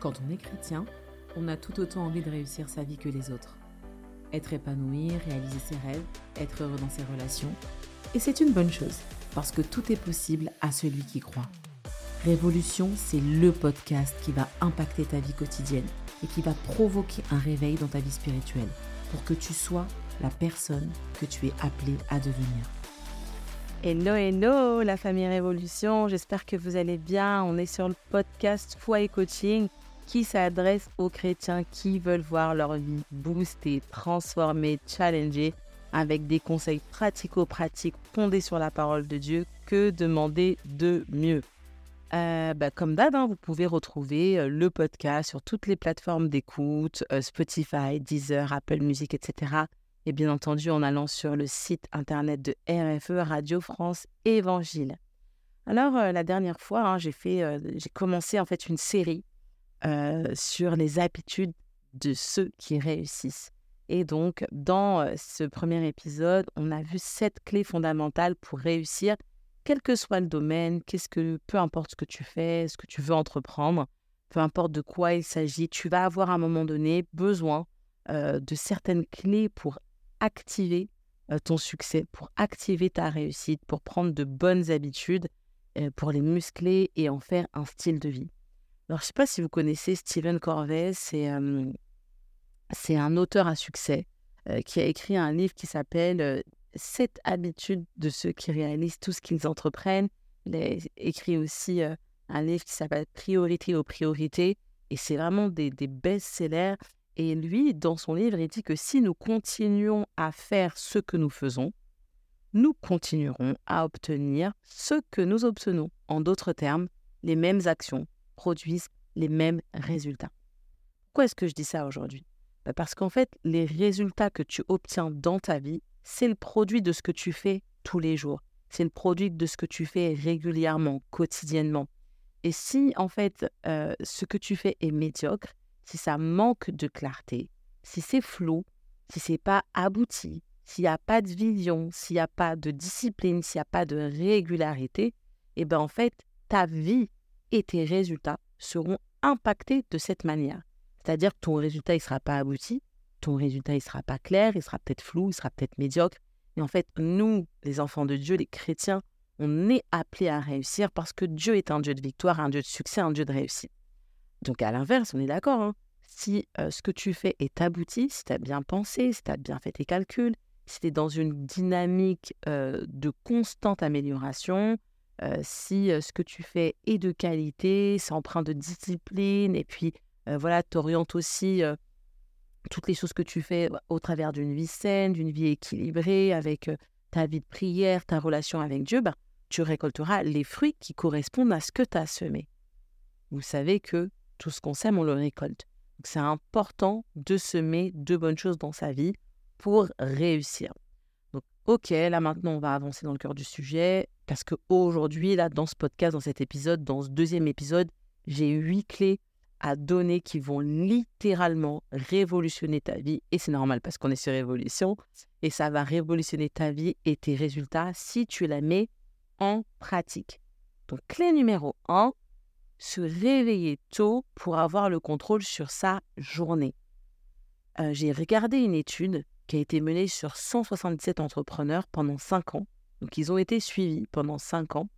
Quand on est chrétien, on a tout autant envie de réussir sa vie que les autres. Être épanoui, réaliser ses rêves, être heureux dans ses relations. Et c'est une bonne chose, parce que tout est possible à celui qui croit. Révolution, c'est le podcast qui va impacter ta vie quotidienne et qui va provoquer un réveil dans ta vie spirituelle pour que tu sois la personne que tu es appelé à devenir. Hello, hello, la famille Révolution. J'espère que vous allez bien. On est sur le podcast Foi et Coaching qui s'adresse aux chrétiens qui veulent voir leur vie boostée, transformée, challengée avec des conseils pratico-pratiques fondés sur la parole de Dieu. Que demander de mieux? Euh, bah, comme d'hab, hein, vous pouvez retrouver euh, le podcast sur toutes les plateformes d'écoute, euh, Spotify, Deezer, Apple Music, etc. Et bien entendu en allant sur le site internet de RFE, Radio France Évangile. Alors la dernière fois, hein, j'ai fait, j'ai commencé en fait une série sur les habitudes de ceux qui réussissent. Et donc, dans ce premier épisode, on a vu sept clés fondamentales pour réussir quel que soit le domaine, qu'est-ce que, peu importe ce que tu fais, ce que tu veux entreprendre, peu importe de quoi il s'agit, tu vas avoir à un moment donné besoin de certaines clés pour activer ton succès, pour activer ta réussite, pour prendre de bonnes habitudes, pour les muscler et en faire un style de vie. Alors, je ne sais pas si vous connaissez Stephen Corvey, c'est un auteur à succès qui a écrit un livre qui s'appelle cette habitude de ceux qui réalisent tout ce qu'ils entreprennent. Il a écrit aussi un livre qui s'appelle Priorité aux priorités. Et c'est vraiment des, des best-sellers. Et lui, dans son livre, il dit que si nous continuons à faire ce que nous faisons, nous continuerons à obtenir ce que nous obtenons. En d'autres termes, les mêmes actions produisent les mêmes résultats. Pourquoi est-ce que je dis ça aujourd'hui? Bah, Parce qu'en fait, les résultats que tu obtiens dans ta vie c'est le produit de ce que tu fais tous les jours. C'est le produit de ce que tu fais régulièrement, quotidiennement. Et si, en fait, euh, ce que tu fais est médiocre, si ça manque de clarté, si c'est flou, si c'est pas abouti, s'il n'y a pas de vision, s'il n'y a pas de discipline, s'il n'y a pas de régularité, eh bien, en fait, ta vie et tes résultats seront impactés de cette manière. C'est-à-dire que ton résultat ne sera pas abouti, ton résultat, il sera pas clair, il sera peut-être flou, il sera peut-être médiocre. Et en fait, nous, les enfants de Dieu, les chrétiens, on est appelés à réussir parce que Dieu est un Dieu de victoire, un Dieu de succès, un Dieu de réussite. Donc à l'inverse, on est d'accord. Hein. si euh, ce que tu fais est abouti, si tu as bien pensé, si tu as bien fait tes calculs, si tu es dans une dynamique euh, de constante amélioration, euh, si ce que tu fais est de qualité, c'est empreint de discipline, et puis voilà, tu orientes aussi toutes les choses que tu fais au travers d'une vie saine, d'une vie équilibrée, avec ta vie de prière, ta relation avec Dieu, ben, tu récolteras les fruits qui correspondent à ce que tu as semé. Vous savez que tout ce qu'on sème, on le récolte. Donc c'est important de semer de bonnes choses dans sa vie pour réussir. Donc ok, là maintenant on va avancer dans le cœur du sujet parce que aujourd'hui, là dans ce podcast, dans cet épisode, dans ce deuxième épisode, j'ai huit clés à donner qui vont littéralement révolutionner ta vie. Et c'est normal parce qu'on est sur révolution. Et ça va révolutionner ta vie et tes résultats si tu la mets en pratique. Donc, clé numéro 1, se réveiller tôt pour avoir le contrôle sur sa journée. Euh, j'ai regardé une étude qui a été menée sur 177 entrepreneurs pendant 5 ans. Donc, ils ont été suivis pendant 5 ans.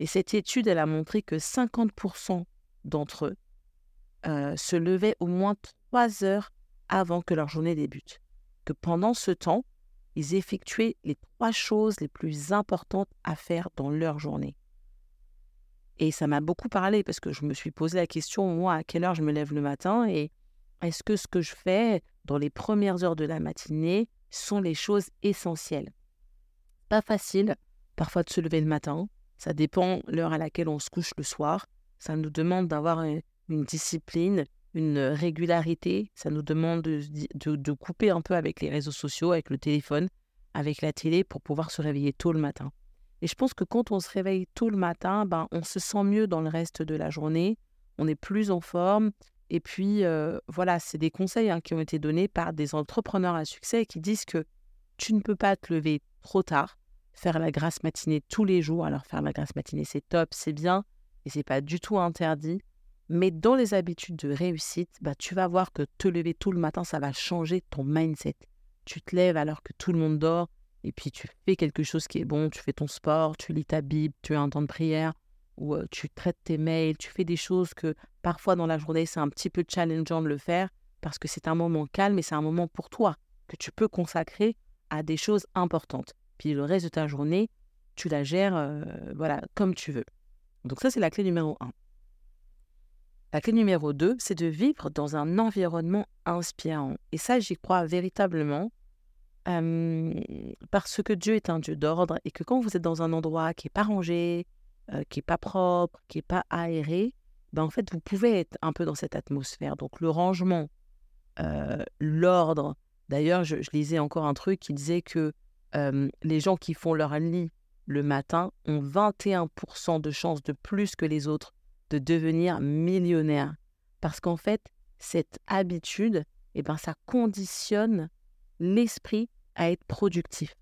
Et cette étude, elle a montré que 50% d'entre eux euh, se levaient au moins trois heures avant que leur journée débute. Que pendant ce temps, ils effectuaient les trois choses les plus importantes à faire dans leur journée. Et ça m'a beaucoup parlé parce que je me suis posé la question, moi, à quelle heure je me lève le matin et est-ce que ce que je fais dans les premières heures de la matinée sont les choses essentielles? Pas facile, parfois, de se lever le matin. Ça dépend l'heure à laquelle on se couche le soir. Ça nous demande d'avoir une discipline, une régularité. Ça nous demande de, couper un peu avec les réseaux sociaux, avec le téléphone, avec la télé pour pouvoir se réveiller tôt le matin. Et je pense que quand on se réveille tôt le matin, ben, on se sent mieux dans le reste de la journée, on est plus en forme. Et puis, euh, voilà, c'est des conseils hein, qui ont été donnés par des entrepreneurs à succès qui disent que tu ne peux pas te lever trop tard, faire la grasse matinée tous les jours. Alors, faire la grasse matinée, c'est top, c'est bien, et c'est pas du tout interdit Mais dans les habitudes de réussite, bah, tu vas voir que te lever tout le matin, ça va changer ton mindset. Tu te lèves alors que tout le monde dort, et puis tu fais quelque chose qui est bon, tu fais ton sport, tu lis ta Bible, tu as un temps de prière, ou tu traites tes mails, tu fais des choses que parfois dans la journée, c'est un petit peu challengeant de le faire, parce que c'est un moment calme et c'est un moment pour toi que tu peux consacrer à des choses importantes. Puis le reste de ta journée, tu la gères voilà, comme tu veux. Donc ça, c'est la clé numéro 1. La clé numéro 2, c'est de vivre dans un environnement inspirant. Et ça, j'y crois véritablement parce que Dieu est un Dieu d'ordre et que quand vous êtes dans un endroit qui n'est pas rangé, qui n'est pas propre, qui n'est pas aéré, ben en fait, vous pouvez être un peu dans cette atmosphère. Donc le rangement, l'ordre. D'ailleurs, je, lisais encore un truc qui disait que les gens qui font leur lit le matin ont 21% de chances de plus que les autres de devenir millionnaire. Parce qu'en fait, cette habitude, eh ben, ça conditionne l'esprit à être productif.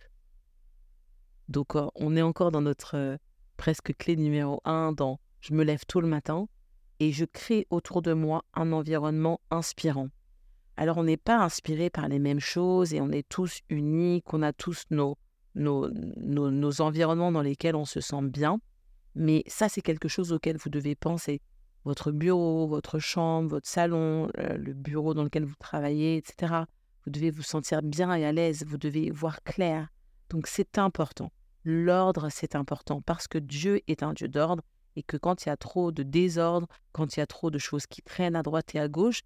Donc, euh, on est encore dans notre euh, presque clé numéro un dans je me lève tôt le matin et je crée autour de moi un environnement inspirant. Alors, on n'est pas inspiré par les mêmes choses et on est tous uniques, on a tous nos, nos, nos environnements dans lesquels on se sent bien. Mais ça, c'est quelque chose auquel vous devez penser. Votre bureau, votre chambre, votre salon, euh, le bureau dans lequel vous travaillez, etc. Vous devez vous sentir bien et à l'aise, vous devez voir clair. Donc c'est important. L'ordre, c'est important parce que Dieu est un Dieu d'ordre et que quand il y a trop de désordre, quand il y a trop de choses qui traînent à droite et à gauche,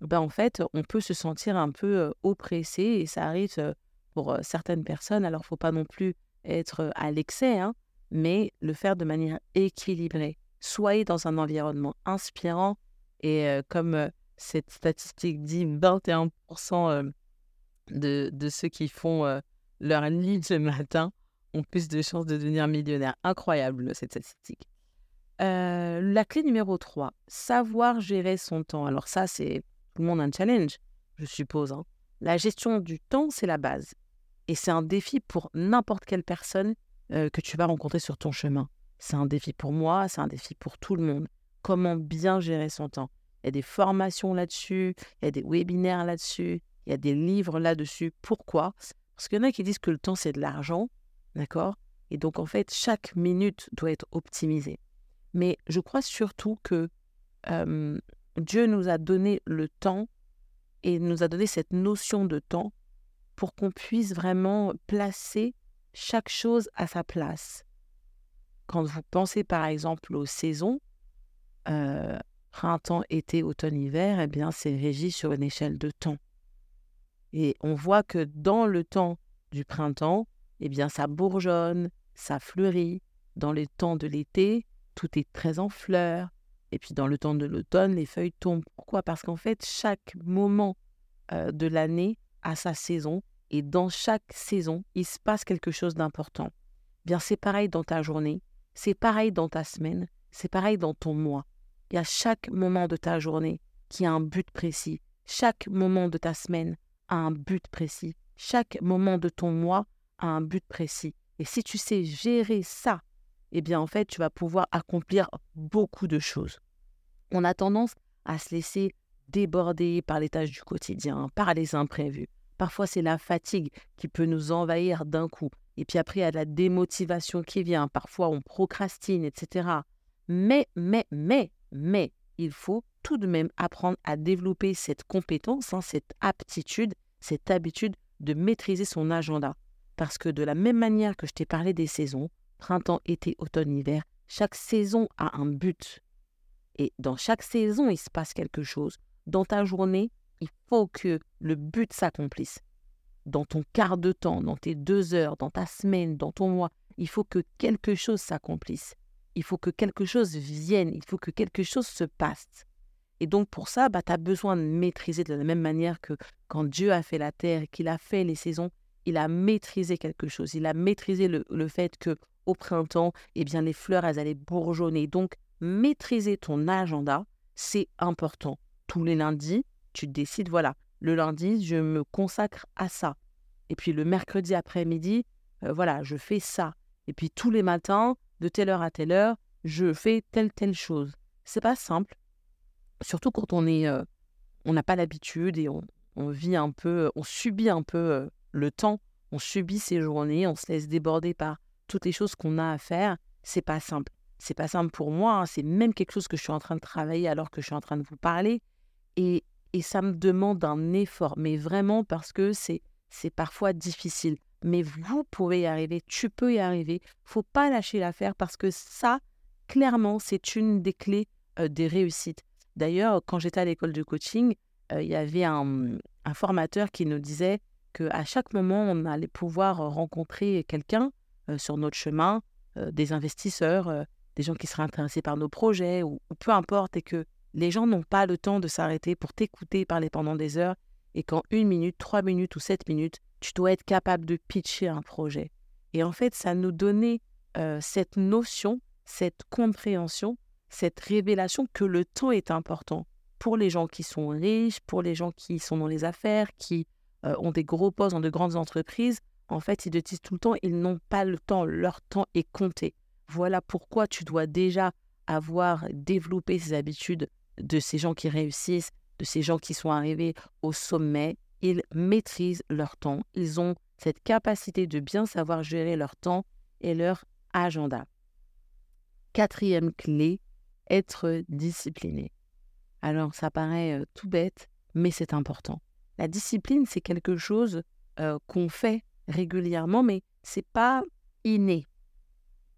ben en fait, on peut se sentir un peu oppressé et ça arrive pour certaines personnes. Alors, faut pas non plus être à l'excès, hein, mais le faire de manière équilibrée. Soyez dans un environnement inspirant et comme cette statistique dit, 21% de, de, ceux qui font leur lit le matin ont plus de chances de devenir millionnaires. Incroyable cette statistique. la clé numéro 3, savoir gérer son temps. Alors ça, c'est le monde un challenge, je suppose. Hein. La gestion du temps, c'est la base. Et c'est un défi pour n'importe quelle personne euh, que tu vas rencontrer sur ton chemin. C'est un défi pour moi, c'est un défi pour tout le monde. Comment bien gérer son temps? Il y a des formations là-dessus, il y a des webinaires là-dessus, il y a des livres là-dessus. Pourquoi? Parce qu'il y en a qui disent que le temps, c'est de l'argent, d'accord? Et donc, en fait, chaque minute doit être optimisée. Mais je crois surtout que Dieu nous a donné le temps et nous a donné cette notion de temps pour qu'on puisse vraiment placer chaque chose à sa place. Quand vous pensez par exemple aux saisons, euh, printemps, été, automne, hiver, eh bien c'est régi sur une échelle de temps. Et on voit que dans le temps du printemps, eh bien ça bourgeonne, ça fleurit. Dans le temps de l'été, tout est très en fleurs. Et puis dans le temps de l'automne, les feuilles tombent. Pourquoi? Parce qu'en fait, chaque moment de l'année a sa saison et dans chaque saison, il se passe quelque chose d'important. Bien, c'est pareil dans ta journée, c'est pareil dans ta semaine, c'est pareil dans ton mois. Il y a chaque moment de ta journée qui a un but précis. Chaque moment de ta semaine a un but précis. Chaque moment de ton mois a un but précis. Et si tu sais gérer ça, eh bien en fait, tu vas pouvoir accomplir beaucoup de choses. On a tendance à se laisser déborder par les tâches du quotidien, par les imprévus. Parfois, c'est la fatigue qui peut nous envahir d'un coup. Et puis après, il y a la démotivation qui vient. Parfois, on procrastine, etc. Mais, mais, mais, mais, il faut tout de même apprendre à développer cette compétence, hein, cette aptitude, cette habitude de maîtriser son agenda. Parce que de la même manière que je t'ai parlé des saisons, printemps, été, automne, hiver, chaque saison a un but. Et dans chaque saison, il se passe quelque chose. Dans ta journée, il faut que le but s'accomplisse. Dans ton quart de temps, dans tes deux heures, dans ta semaine, dans ton mois, il faut que quelque chose s'accomplisse. Il faut que quelque chose vienne, il faut que quelque chose se passe. Et donc pour ça, bah, tu as besoin de maîtriser de la même manière que quand Dieu a fait la terre qu'il a fait les saisons, il a maîtrisé quelque chose. Il a maîtrisé le, fait que au printemps, eh bien les fleurs, elles allaient bourgeonner. Donc maîtriser ton agenda, c'est important. Tous les lundis, tu décides, voilà, le lundi, je me consacre à ça. Et puis le mercredi après-midi, euh, voilà, je fais ça. Et puis tous les matins, de telle heure à telle heure, je fais telle telle chose. C'est pas simple, surtout quand on est, on n'a pas l'habitude et on, vit un peu, on subit un peu le temps, on subit ces journées, on se laisse déborder par toutes les choses qu'on a à faire. C'est pas simple. C'est pas simple pour moi. Hein. C'est même quelque chose que je suis en train de travailler alors que je suis en train de vous parler. Et, et ça me demande un effort, mais vraiment parce que c'est c'est parfois difficile. Mais vous pouvez y arriver, tu peux y arriver. Faut pas lâcher l'affaire parce que ça, clairement, c'est une des clés des réussites. D'ailleurs, quand j'étais à l'école de coaching, il y avait un, un, formateur qui nous disait qu'à chaque moment, on allait pouvoir rencontrer quelqu'un sur notre chemin, des investisseurs, des gens qui seraient intéressés par nos projets, ou, ou peu importe, et que les gens n'ont pas le temps de s'arrêter pour t'écouter parler pendant des heures, et qu'en une minute, trois minutes ou sept minutes, tu dois être capable de pitcher un projet. Et en fait, ça nous donnait cette notion, cette compréhension, cette révélation que le temps est important pour les gens qui sont riches, pour les gens qui sont dans les affaires, qui ont des gros postes dans de grandes entreprises. En fait, ils te disent tout le temps, ils n'ont pas le temps, leur temps est compté. Voilà pourquoi tu dois déjà avoir développé ces habitudes de ces gens qui réussissent, de ces gens qui sont arrivés au sommet. Ils maîtrisent leur temps. Ils ont cette capacité de bien savoir gérer leur temps et leur agenda. Quatrième clé, être discipliné. Alors, ça paraît tout bête, mais c'est important. La discipline, c'est quelque chose qu'on fait régulièrement, mais c'est pas inné.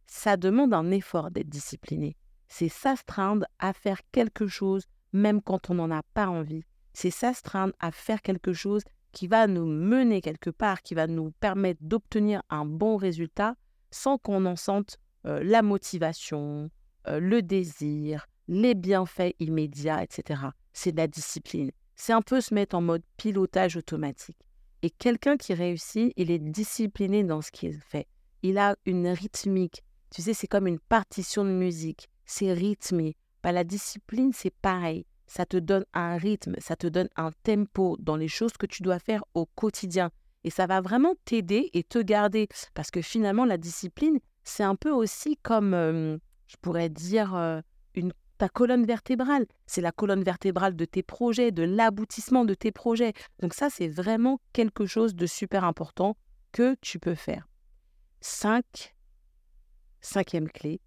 Ça demande un effort d'être discipliné. C'est s'astreindre à faire quelque chose même quand on n'en a pas envie. C'est s'astreindre à faire quelque chose qui va nous mener quelque part, qui va nous permettre d'obtenir un bon résultat sans qu'on en sente la motivation, le désir, les bienfaits immédiats, etc. C'est de la discipline. C'est un peu se mettre en mode pilotage automatique. Et quelqu'un qui réussit, il est discipliné dans ce qu'il fait. Il a une rythmique. Tu sais, c'est comme une partition de musique. C'est rythmé. Bah, la discipline, c'est pareil. Ça te donne un rythme, ça te donne un tempo dans les choses que tu dois faire au quotidien. Et ça va vraiment t'aider et te garder. Parce que finalement, la discipline, c'est un peu aussi comme, je pourrais dire, une, ta colonne vertébrale. C'est la colonne vertébrale de tes projets, de l'aboutissement de tes projets. Donc ça, c'est vraiment quelque chose de super important que tu peux faire. Cinq, cinquième clé,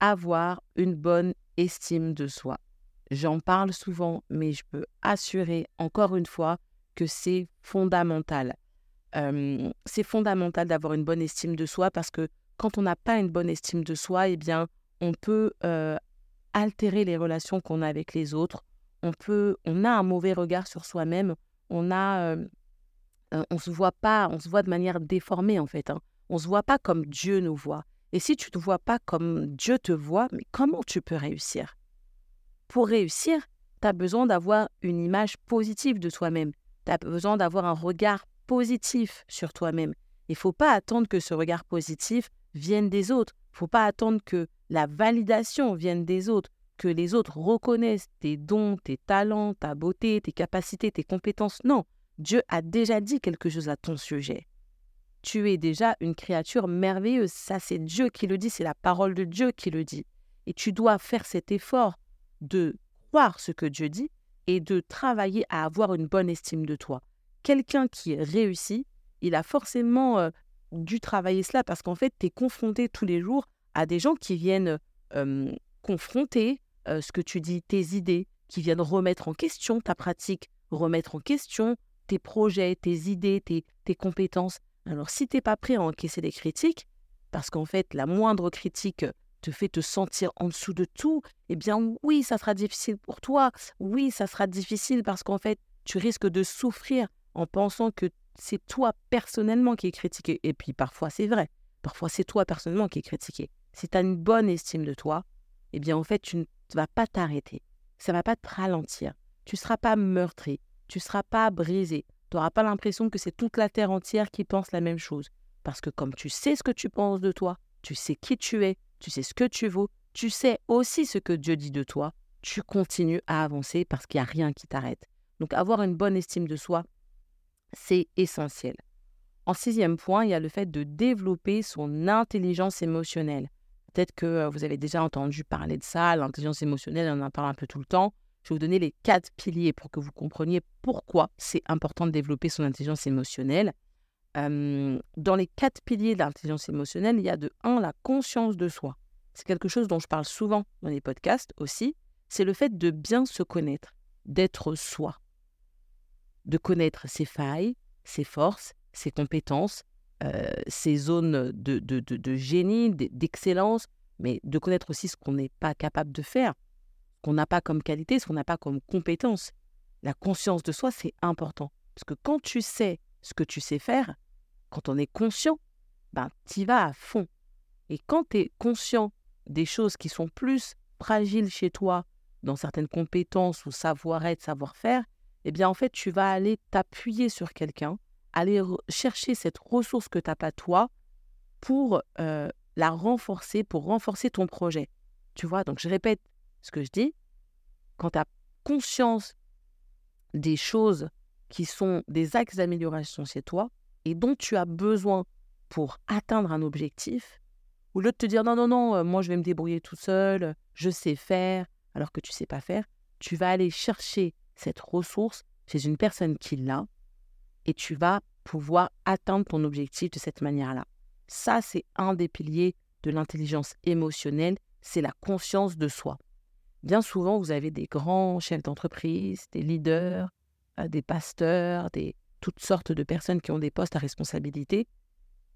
avoir une bonne estime de soi. J'en parle souvent, mais je peux assurer encore une fois que c'est fondamental. c'est fondamental d'avoir une bonne estime de soi parce que quand on n'a pas une bonne estime de soi, eh bien, on peut altérer les relations qu'on a avec les autres. On peut, on a un mauvais regard sur soi-même. On a, on se voit pas, on se voit de manière déformée en fait. Hein. On se voit pas comme Dieu nous voit. Et si tu te vois pas comme Dieu te voit, mais comment tu peux réussir? Pour réussir, tu as besoin d'avoir une image positive de toi-même. Tu as besoin d'avoir un regard positif sur toi-même. Il ne faut pas attendre que ce regard positif vienne des autres. Faut pas attendre que la validation vienne des autres, que les autres reconnaissent tes dons, tes talents, ta beauté, tes capacités, tes compétences. Non, Dieu a déjà dit quelque chose à ton sujet tu es déjà une créature merveilleuse. Ça, c'est Dieu qui le dit, c'est la parole de Dieu qui le dit. Et tu dois faire cet effort de croire ce que Dieu dit et de travailler à avoir une bonne estime de toi. Quelqu'un qui réussit, il a forcément dû travailler cela parce qu'en fait, tu es confronté tous les jours à des gens qui viennent confronter ce que tu dis, tes idées, qui viennent remettre en question ta pratique, remettre en question tes projets, tes idées, tes, tes compétences. Alors si tu n'es pas prêt à encaisser des critiques, parce qu'en fait la moindre critique te fait te sentir en dessous de tout, eh bien oui, ça sera difficile pour toi. Oui, ça sera difficile parce qu'en fait, tu risques de souffrir en pensant que c'est toi personnellement qui es critiqué. Et puis parfois c'est vrai, parfois c'est toi personnellement qui es critiqué. Si tu as une bonne estime de toi, eh bien en fait, tu ne vas pas t'arrêter. Ça va pas te ralentir. Tu ne seras pas meurtri. Tu ne seras pas brisé tu n'auras pas l'impression que c'est toute la terre entière qui pense la même chose. Parce que comme tu sais ce que tu penses de toi, tu sais qui tu es, tu sais ce que tu vaux, tu sais aussi ce que Dieu dit de toi, tu continues à avancer parce qu'il n'y a rien qui t'arrête. Donc avoir une bonne estime de soi, c'est essentiel. En sixième point, il y a le fait de développer son intelligence émotionnelle. Peut-être que euh, vous avez déjà entendu parler de ça, l'intelligence émotionnelle, on en parle un peu tout le temps. je vais vous donner les quatre piliers pour que vous compreniez pourquoi c'est important de développer son intelligence émotionnelle. dans les quatre piliers de l'intelligence émotionnelle, il y a de un, la conscience de soi. C'est quelque chose dont je parle souvent dans les podcasts aussi. C'est le fait de bien se connaître, d'être soi, de connaître ses failles, ses forces, ses compétences, ses zones de, de, de génie, d'excellence, mais de connaître aussi ce qu'on n'est pas capable de faire qu'on n'a pas comme qualité, ce qu'on n'a pas comme compétence. La conscience de soi, c'est important. Parce que quand tu sais ce que tu sais faire, quand on est conscient, ben, tu vas à fond. Et quand tu es conscient des choses qui sont plus fragiles chez toi, dans certaines compétences ou savoir-être, savoir-faire, eh bien, en fait, tu vas aller t'appuyer sur quelqu'un, aller chercher cette ressource que tu n'as pas toi pour la renforcer, pour renforcer ton projet. Tu vois, donc je répète ce que je dis, quand tu as conscience des choses qui sont des axes d'amélioration chez toi et dont tu as besoin pour atteindre un objectif, au lieu de te dire non, non, non, moi je vais me débrouiller tout seul, je sais faire, alors que tu sais pas faire, tu vas aller chercher cette ressource chez une personne qui l'a et tu vas pouvoir atteindre ton objectif de cette manière-là. Ça, c'est un des piliers de l'intelligence émotionnelle, c'est la conscience de soi. Bien souvent, vous avez des grands chefs d'entreprise, des leaders, euh, des pasteurs, des, toutes sortes de personnes qui ont des postes à responsabilité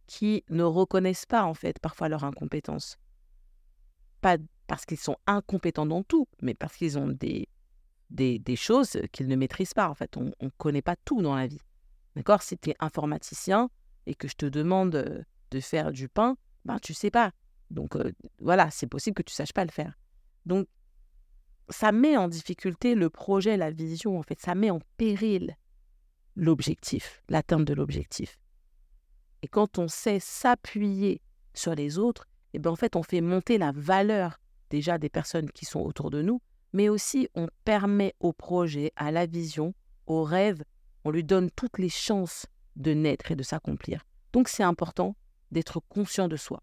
qui ne reconnaissent pas en fait parfois leur incompétence. Pas parce qu'ils sont incompétents dans tout, mais parce qu'ils ont des, des, choses qu'ils ne maîtrisent pas. En fait, on ne connaît pas tout dans la vie. D'accord? Si tu es informaticien et que je te demande euh, de faire du pain, ben tu sais pas. Donc euh, voilà, c'est possible que tu saches pas le faire. Donc ça met en difficulté le projet, la vision, en fait, ça met en péril l'objectif, l'atteinte de l'objectif. Et quand on sait s'appuyer sur les autres, et eh ben en fait, on fait monter la valeur déjà des personnes qui sont autour de nous, mais aussi on permet au projet, à la vision, au rêve, on lui donne toutes les chances de naître et de s'accomplir. Donc c'est important d'être conscient de soi.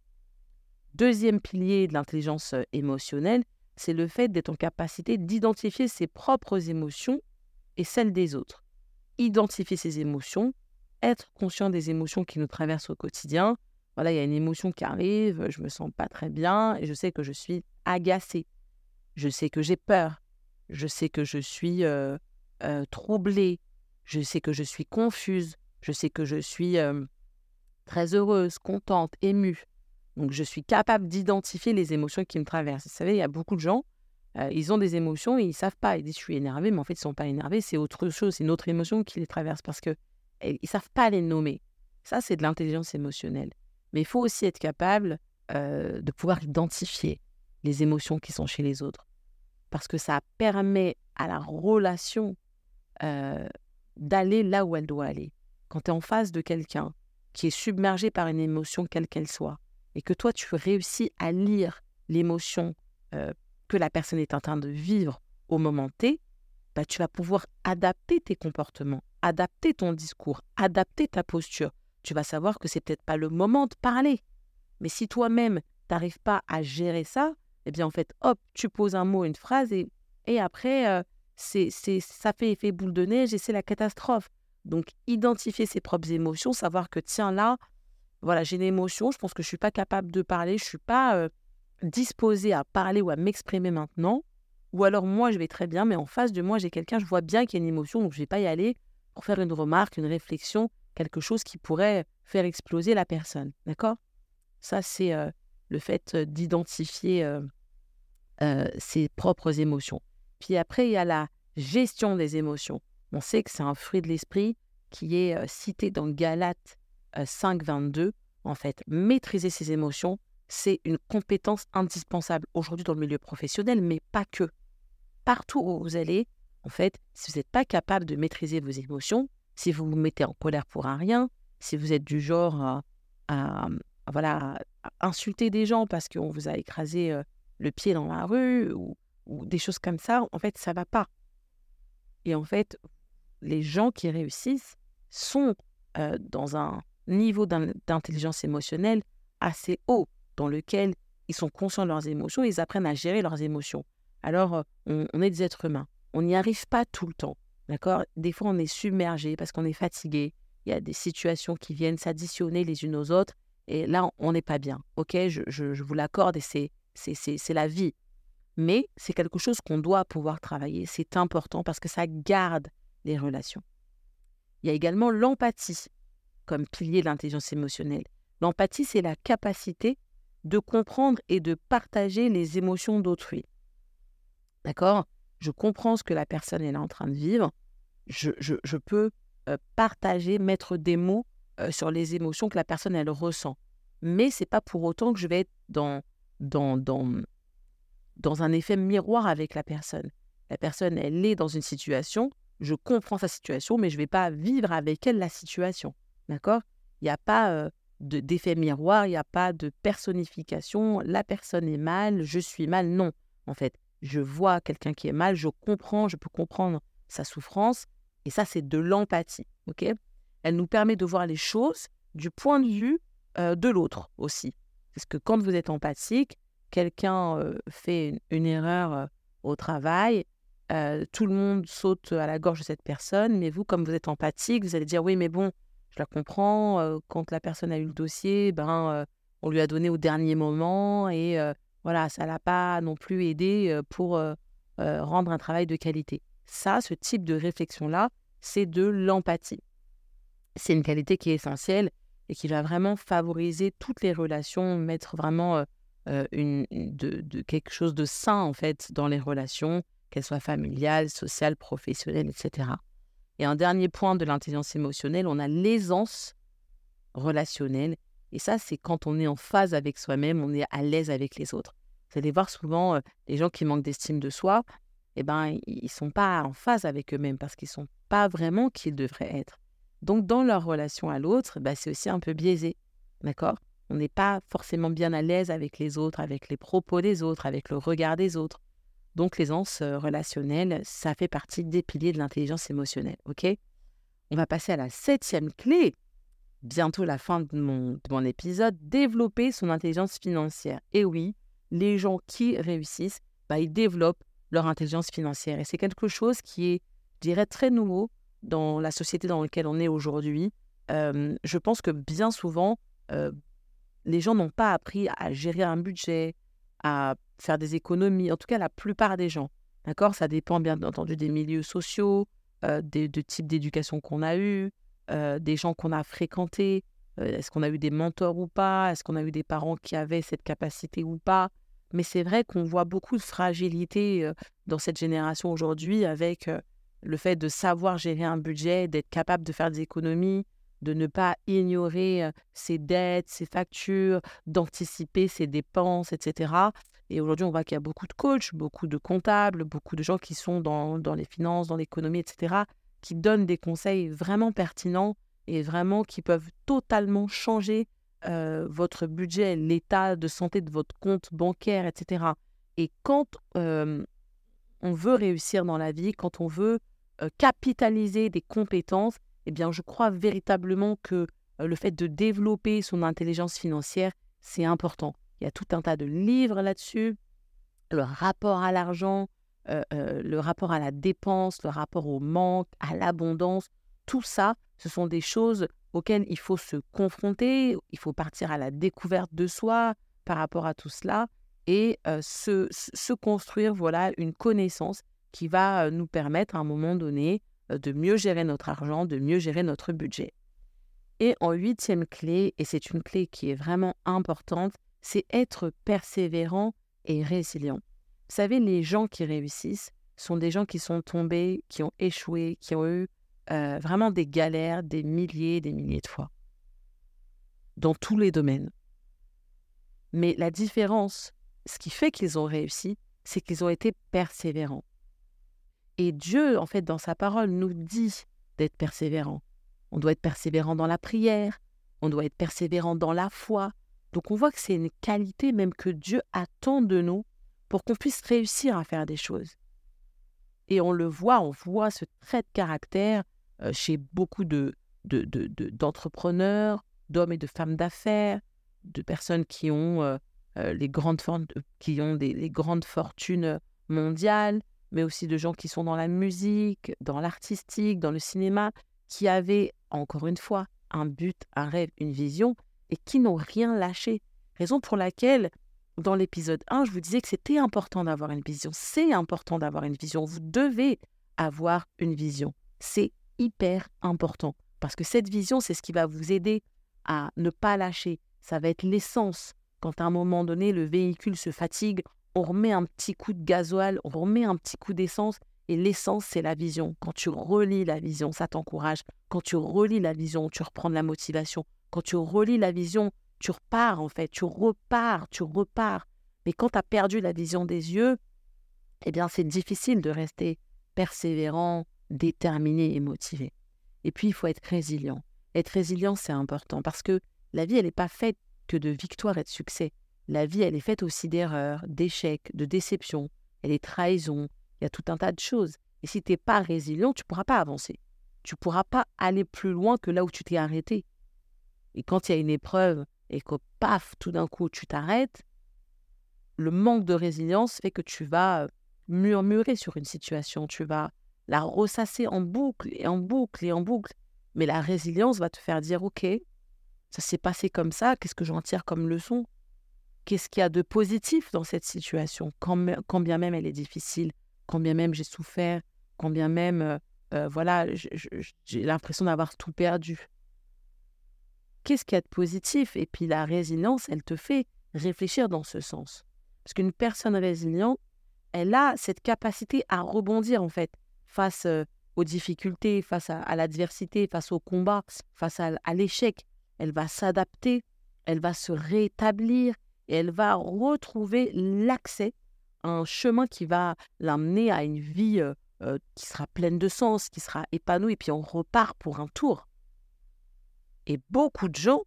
Deuxième pilier de l'intelligence euh, émotionnelle, c'est le fait d'être en capacité d'identifier ses propres émotions et celles des autres. Identifier ses émotions, être conscient des émotions qui nous traversent au quotidien. Voilà, il y a une émotion qui arrive, je me sens pas très bien et je sais que je suis agacée. Je sais que j'ai peur. Je sais que je suis euh, euh, troublée. Je sais que je suis confuse. Je sais que je suis euh, très heureuse, contente, émue. Donc, je suis capable d'identifier les émotions qui me traversent. Vous savez, il y a beaucoup de gens, ils ont des émotions et ils ne savent pas. Ils disent, je suis énervé, mais en fait, ils ne sont pas énervés. C'est autre chose, c'est une autre émotion qui les traverse parce qu'ils ne savent pas les nommer. Ça, c'est de l'intelligence émotionnelle. Mais il faut aussi être capable de pouvoir identifier les émotions qui sont chez les autres. Parce que ça permet à la relation d'aller là où elle doit aller. Quand tu es en face de quelqu'un qui est submergé par une émotion quelle qu'elle soit, et que toi, tu réussis à lire l'émotion que la personne est en train de vivre au moment T, bah, tu vas pouvoir adapter tes comportements, adapter ton discours, adapter ta posture. Tu vas savoir que c'est peut-être pas le moment de parler. Mais si toi-même, tu n'arrives pas à gérer ça, eh bien, en fait, hop, tu poses un mot, une phrase, et, et après, euh, c'est, c'est, ça fait effet boule de neige et c'est la catastrophe. Donc, identifier ses propres émotions, savoir que, tiens, là, voilà, j'ai une émotion, je pense que je ne suis pas capable de parler, je ne suis pas disposée à parler ou à m'exprimer maintenant. Ou alors moi, je vais très bien, mais en face de moi, j'ai quelqu'un, je vois bien qu'il y a une émotion, donc je ne vais pas y aller pour faire une remarque, une réflexion, quelque chose qui pourrait faire exploser la personne. D'accord? Ça, c'est le fait d'identifier ses propres émotions. Puis après, il y a la gestion des émotions. On sait que c'est un fruit de l'esprit qui est cité dans Galates 5.22, en fait, maîtriser ses émotions, c'est une compétence indispensable aujourd'hui dans le milieu professionnel, mais pas que. Partout où vous allez, en fait, si vous n'êtes pas capable de maîtriser vos émotions, si vous vous mettez en colère pour un rien, si vous êtes du genre à, voilà, insulter des gens parce qu'on vous a écrasé euh, le pied dans la rue ou, des choses comme ça, en fait, ça va pas. Et en fait, les gens qui réussissent sont euh, dans un niveau d'intelligence émotionnelle assez haut, dans lequel ils sont conscients de leurs émotions, ils apprennent à gérer leurs émotions. Alors, euh, on, est des êtres humains. On n'y arrive pas tout le temps. D'accord? Des fois, on est submergé parce qu'on est fatigué. Il y a des situations qui viennent s'additionner les unes aux autres. Et là, on n'est pas bien. OK? Je, je, vous l'accorde et c'est, c'est, la vie. Mais c'est quelque chose qu'on doit pouvoir travailler. C'est important parce que ça garde les relations. Il y a également l'empathie comme pilier de l'intelligence émotionnelle. L'empathie, c'est la capacité de comprendre et de partager les émotions d'autrui. D'accord? Je comprends ce que la personne est en train de vivre. Je, je, peux euh, partager, mettre des mots euh, sur les émotions que la personne elle ressent. Mais c'est pas pour autant que je vais être dans, dans, dans, dans un effet miroir avec la personne. La personne, elle est dans une situation, je comprends sa situation, mais je ne vais pas vivre avec elle la situation. D'accord? Il n'y a pas euh, d'effet miroir, il n'y a pas de personnification. La personne est mal, je suis mal. Non, en fait, je vois quelqu'un qui est mal, je comprends, je peux comprendre sa souffrance. Et ça, c'est de l'empathie. Elle nous permet de voir les choses du point de vue euh, de l'autre aussi. Parce que quand vous êtes empathique, quelqu'un fait une, erreur au travail, tout le monde saute à la gorge de cette personne, mais vous, comme vous êtes empathique, vous allez dire oui, mais bon, je la comprends. quand la personne a eu le dossier, ben, on lui a donné au dernier moment et voilà, ça l'a pas non plus aidé pour rendre un travail de qualité. Ça, ce type de réflexion-là, c'est de l'empathie. C'est une qualité qui est essentielle et qui va vraiment favoriser toutes les relations, mettre vraiment une, de, quelque chose de sain en fait dans les relations, qu'elles soient familiales, sociales, professionnelles, etc. Et un dernier point de l'intelligence émotionnelle, on a l'aisance relationnelle. Et ça, c'est quand on est en phase avec soi-même, on est à l'aise avec les autres. Vous allez voir souvent les gens qui manquent d'estime de soi, eh ben, ils ne sont pas en phase avec eux-mêmes parce qu'ils ne sont pas vraiment qui ils devraient être. Donc, dans leur relation à l'autre, bah, c'est aussi un peu biaisé. D'accord? On n'est pas forcément bien à l'aise avec les autres, avec les propos des autres, avec le regard des autres. Donc l'aisance relationnelle, ça fait partie des piliers de l'intelligence émotionnelle. OK? On va passer à la septième clé, bientôt la fin de mon, mon épisode, développer son intelligence financière. Et oui, les gens qui réussissent, bah, ils développent leur intelligence financière. Et c'est quelque chose qui est, je dirais, très nouveau dans la société dans laquelle on est aujourd'hui. je pense que bien souvent, les gens n'ont pas appris à gérer un budget, à faire des économies, en tout cas la plupart des gens. D'accord? Ça dépend bien entendu des milieux sociaux, des, de type d'éducation qu'on a eu, des gens qu'on a fréquentés. Est-ce qu'on a eu des mentors ou pas? Est-ce qu'on a eu des parents qui avaient cette capacité ou pas? Mais c'est vrai qu'on voit beaucoup de fragilité dans cette génération aujourd'hui avec le fait de savoir gérer un budget, d'être capable de faire des économies, de ne pas ignorer ses dettes, ses factures, d'anticiper ses dépenses, etc. Et aujourd'hui, on voit qu'il y a beaucoup de coachs, beaucoup de comptables, beaucoup de gens qui sont dans, dans les finances, dans l'économie, etc., qui donnent des conseils vraiment pertinents et vraiment qui peuvent totalement changer votre budget, l'état de santé de votre compte bancaire, etc. Et quand on veut réussir dans la vie, quand on veut capitaliser des compétences, eh bien, je crois véritablement que le fait de développer son intelligence financière, c'est important. Il y a tout un tas de livres là-dessus, le rapport à l'argent, le rapport à la dépense, le rapport au manque, à l'abondance, tout ça, ce sont des choses auxquelles il faut se confronter, il faut partir à la découverte de soi par rapport à tout cela et se, se, construire voilà une connaissance qui va nous permettre à un moment donné de mieux gérer notre argent, de mieux gérer notre budget. Et en huitième clé, et c'est une clé qui est vraiment importante, c'est être persévérant et résilient. Vous savez, les gens qui réussissent sont des gens qui sont tombés, qui ont échoué, qui ont eu vraiment des galères des milliers et des milliers de fois, dans tous les domaines. Mais la différence, ce qui fait qu'ils ont réussi, c'est qu'ils ont été persévérants. Et Dieu, en fait, dans sa parole, nous dit d'être persévérant. On doit être persévérant dans la prière, on doit être persévérant dans la foi. Donc on voit que c'est une qualité même que Dieu attend de nous pour qu'on puisse réussir à faire des choses. Et on le voit, on voit ce trait de caractère euh, chez beaucoup de, d'entrepreneurs, d'hommes et de femmes d'affaires, de personnes qui ont, euh, les, grandes qui ont des, grandes fortunes mondiales, mais aussi de gens qui sont dans la musique, dans l'artistique, dans le cinéma, qui avaient, encore une fois, un but, un rêve, une vision, et qui n'ont rien lâché. Raison pour laquelle, dans l'épisode 1, je vous disais que c'était important d'avoir une vision. C'est important d'avoir une vision. Vous devez avoir une vision. C'est hyper important. Parce que cette vision, c'est ce qui va vous aider à ne pas lâcher. Ça va être l'essence. Quand à un moment donné, le véhicule se fatigue, on remet un petit coup de gasoil, on remet un petit coup d'essence. Et l'essence, c'est la vision. Quand tu relis la vision, ça t'encourage. Quand tu relis la vision, tu reprends de la motivation. Quand tu relis la vision, tu repars en fait. Tu repars, tu repars. Mais quand tu as perdu la vision des yeux, eh bien, c'est difficile de rester persévérant, déterminé et motivé. Et puis, il faut être résilient. Être résilient, c'est important parce que la vie, elle n'est pas faite que de victoires et de succès. La vie, elle est faite aussi d'erreurs, d'échecs, de déceptions. Elle est trahison. Il y a tout un tas de choses. Et si tu n'es pas résilient, tu ne pourras pas avancer. Tu ne pourras pas aller plus loin que là où tu t'es arrêté. Et quand il y a une épreuve et que paf, tout d'un coup, tu t'arrêtes, le manque de résilience fait que tu vas euh, murmurer sur une situation, tu vas la ressasser en boucle et en boucle et en boucle. Mais la résilience va te faire dire, OK, ça s'est passé comme ça, qu'est-ce que j'en tire comme leçon? Qu'est-ce qu'il y a de positif dans cette situation, quand, bien même elle est difficile, quand bien même j'ai souffert, quand bien même, euh, euh, voilà, j'ai l'impression d'avoir tout perdu. Qu'est-ce qu'il y a de positif? Et puis la résilience, elle te fait réfléchir dans ce sens. Parce qu'une personne résiliente, elle a cette capacité à rebondir, en fait, face euh, aux difficultés, face à, l'adversité, face au combat, face à l'échec. Elle va s'adapter, elle va se rétablir, et elle va retrouver l'accès à un chemin qui va l'amener à une vie euh, euh, qui sera pleine de sens, qui sera épanouie, et puis on repart pour un tour. Et beaucoup de gens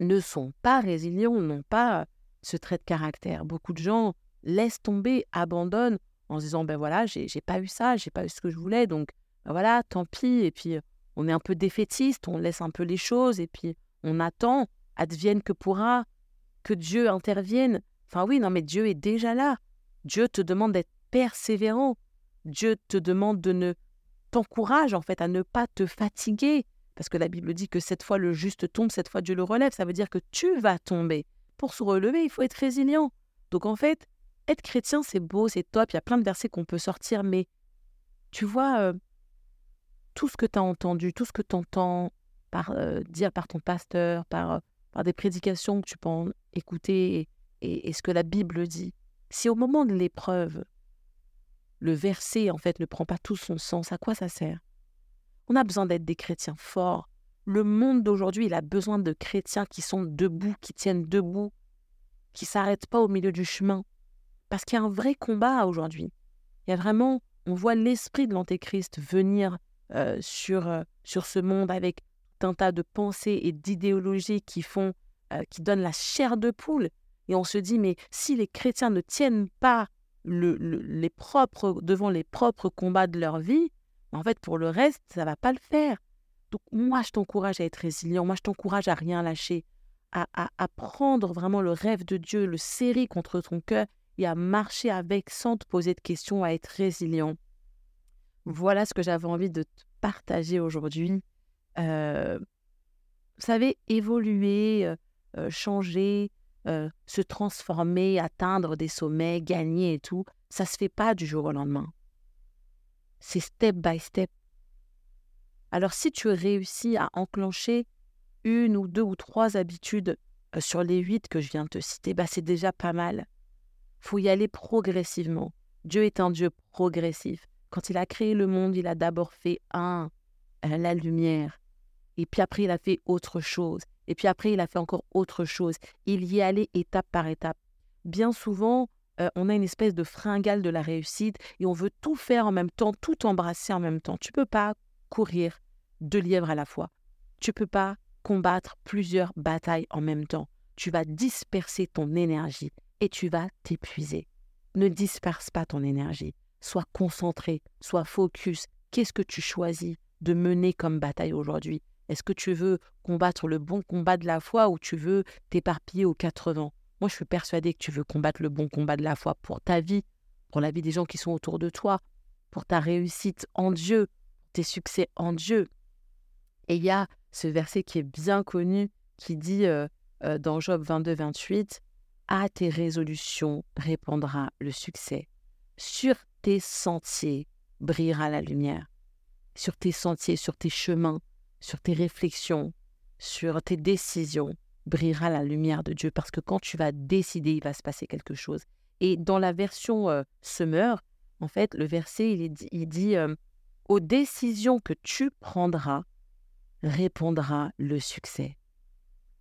ne sont pas résilients, n'ont pas euh, ce trait de caractère. Beaucoup de gens laissent tomber, abandonnent en se disant ben voilà, j'ai pas eu ça, j'ai pas eu ce que je voulais, donc ben voilà, tant pis. Et puis on est un peu défaitiste, on laisse un peu les choses, et puis on attend, advienne que pourra que Dieu intervienne. Enfin oui, non, mais Dieu est déjà là. Dieu te demande d'être persévérant. Dieu te demande de ne t'encourage en fait à ne pas te fatiguer. Parce que la Bible dit que cette fois le juste tombe, cette fois Dieu le relève. Ça veut dire que tu vas tomber. Pour se relever, il faut être résilient. Donc en fait, être chrétien, c'est beau, c'est top. Il y a plein de versets qu'on peut sortir, mais tu vois, euh, tout ce que tu as entendu, tout ce que tu entends euh, dire par ton pasteur, par euh, par des prédications que tu peux écouter et, ce que la Bible dit, si au moment de l'épreuve, le verset en fait ne prend pas tout son sens, à quoi ça sert? On a besoin d'être des chrétiens forts. Le monde d'aujourd'hui, il a besoin de chrétiens qui sont debout, qui tiennent debout, qui s'arrêtent pas au milieu du chemin. Parce qu'il y a un vrai combat aujourd'hui. Il y a vraiment, on voit l'esprit de l'Antéchrist venir euh, sur, euh, sur ce monde avec un tas de pensées et d'idéologies qui font, euh, qui donnent la chair de poule. Et on se dit, mais si les chrétiens ne tiennent pas le, les propres, devant les propres combats de leur vie, en fait, pour le reste, ça va pas le faire. Donc, moi, je t'encourage à être résilient. Moi, je t'encourage à rien lâcher, à, à, prendre vraiment le rêve de Dieu, le serrer contre ton cœur et à marcher avec sans te poser de questions, à être résilient. Voilà ce que j'avais envie de te partager aujourd'hui. Euh, vous savez, évoluer, euh, euh, changer, se transformer, atteindre des sommets, gagner et tout, ça se fait pas du jour au lendemain. C'est step by step. Alors si tu réussis à enclencher une ou deux ou trois habitudes sur les huit que je viens de te citer, bah c'est déjà pas mal. Faut y aller progressivement. Dieu est un Dieu progressif. Quand il a créé le monde, il a d'abord fait un, la lumière. Et puis après, il a fait autre chose. Et puis après, il a fait encore autre chose. Il y est allé étape par étape. Bien souvent, euh, on a une espèce de fringale de la réussite et on veut tout faire en même temps, tout embrasser en même temps. Tu peux pas courir deux lièvres à la fois. Tu peux pas combattre plusieurs batailles en même temps. Tu vas disperser ton énergie et tu vas t'épuiser. Ne disperse pas ton énergie. Sois concentré, sois focus. Qu'est-ce que tu choisis de mener comme bataille aujourd'hui? Est-ce que tu veux combattre le bon combat de la foi ou tu veux t'éparpiller aux quatre vents? Moi, je suis persuadée que tu veux combattre le bon combat de la foi pour ta vie, pour la vie des gens qui sont autour de toi, pour ta réussite en Dieu, tes succès en Dieu. Et il y a ce verset qui est bien connu qui dit euh, euh, dans Job 22, 28, À tes résolutions répondra le succès. Sur tes sentiers brillera la lumière. Sur tes sentiers, sur tes chemins, sur tes réflexions, sur tes décisions, brillera la lumière de Dieu. Parce que quand tu vas décider, il va se passer quelque chose. Et dans la version euh, Summer, en fait, le verset, il, dit, il dit Aux décisions que tu prendras, répondra le succès.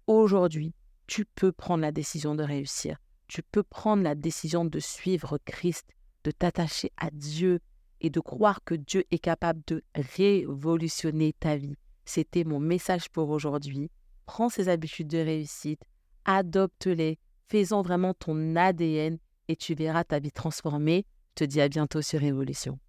Aujourd'hui, tu peux prendre la décision de réussir. Tu peux prendre la décision de suivre Christ, de t'attacher à Dieu et de croire que Dieu est capable de révolutionner ta vie. C'était mon message pour aujourd'hui. Prends ces habitudes de réussite, adopte-les, fais-en vraiment ton ADN et tu verras ta vie transformée. Je te dis à bientôt sur Révolution.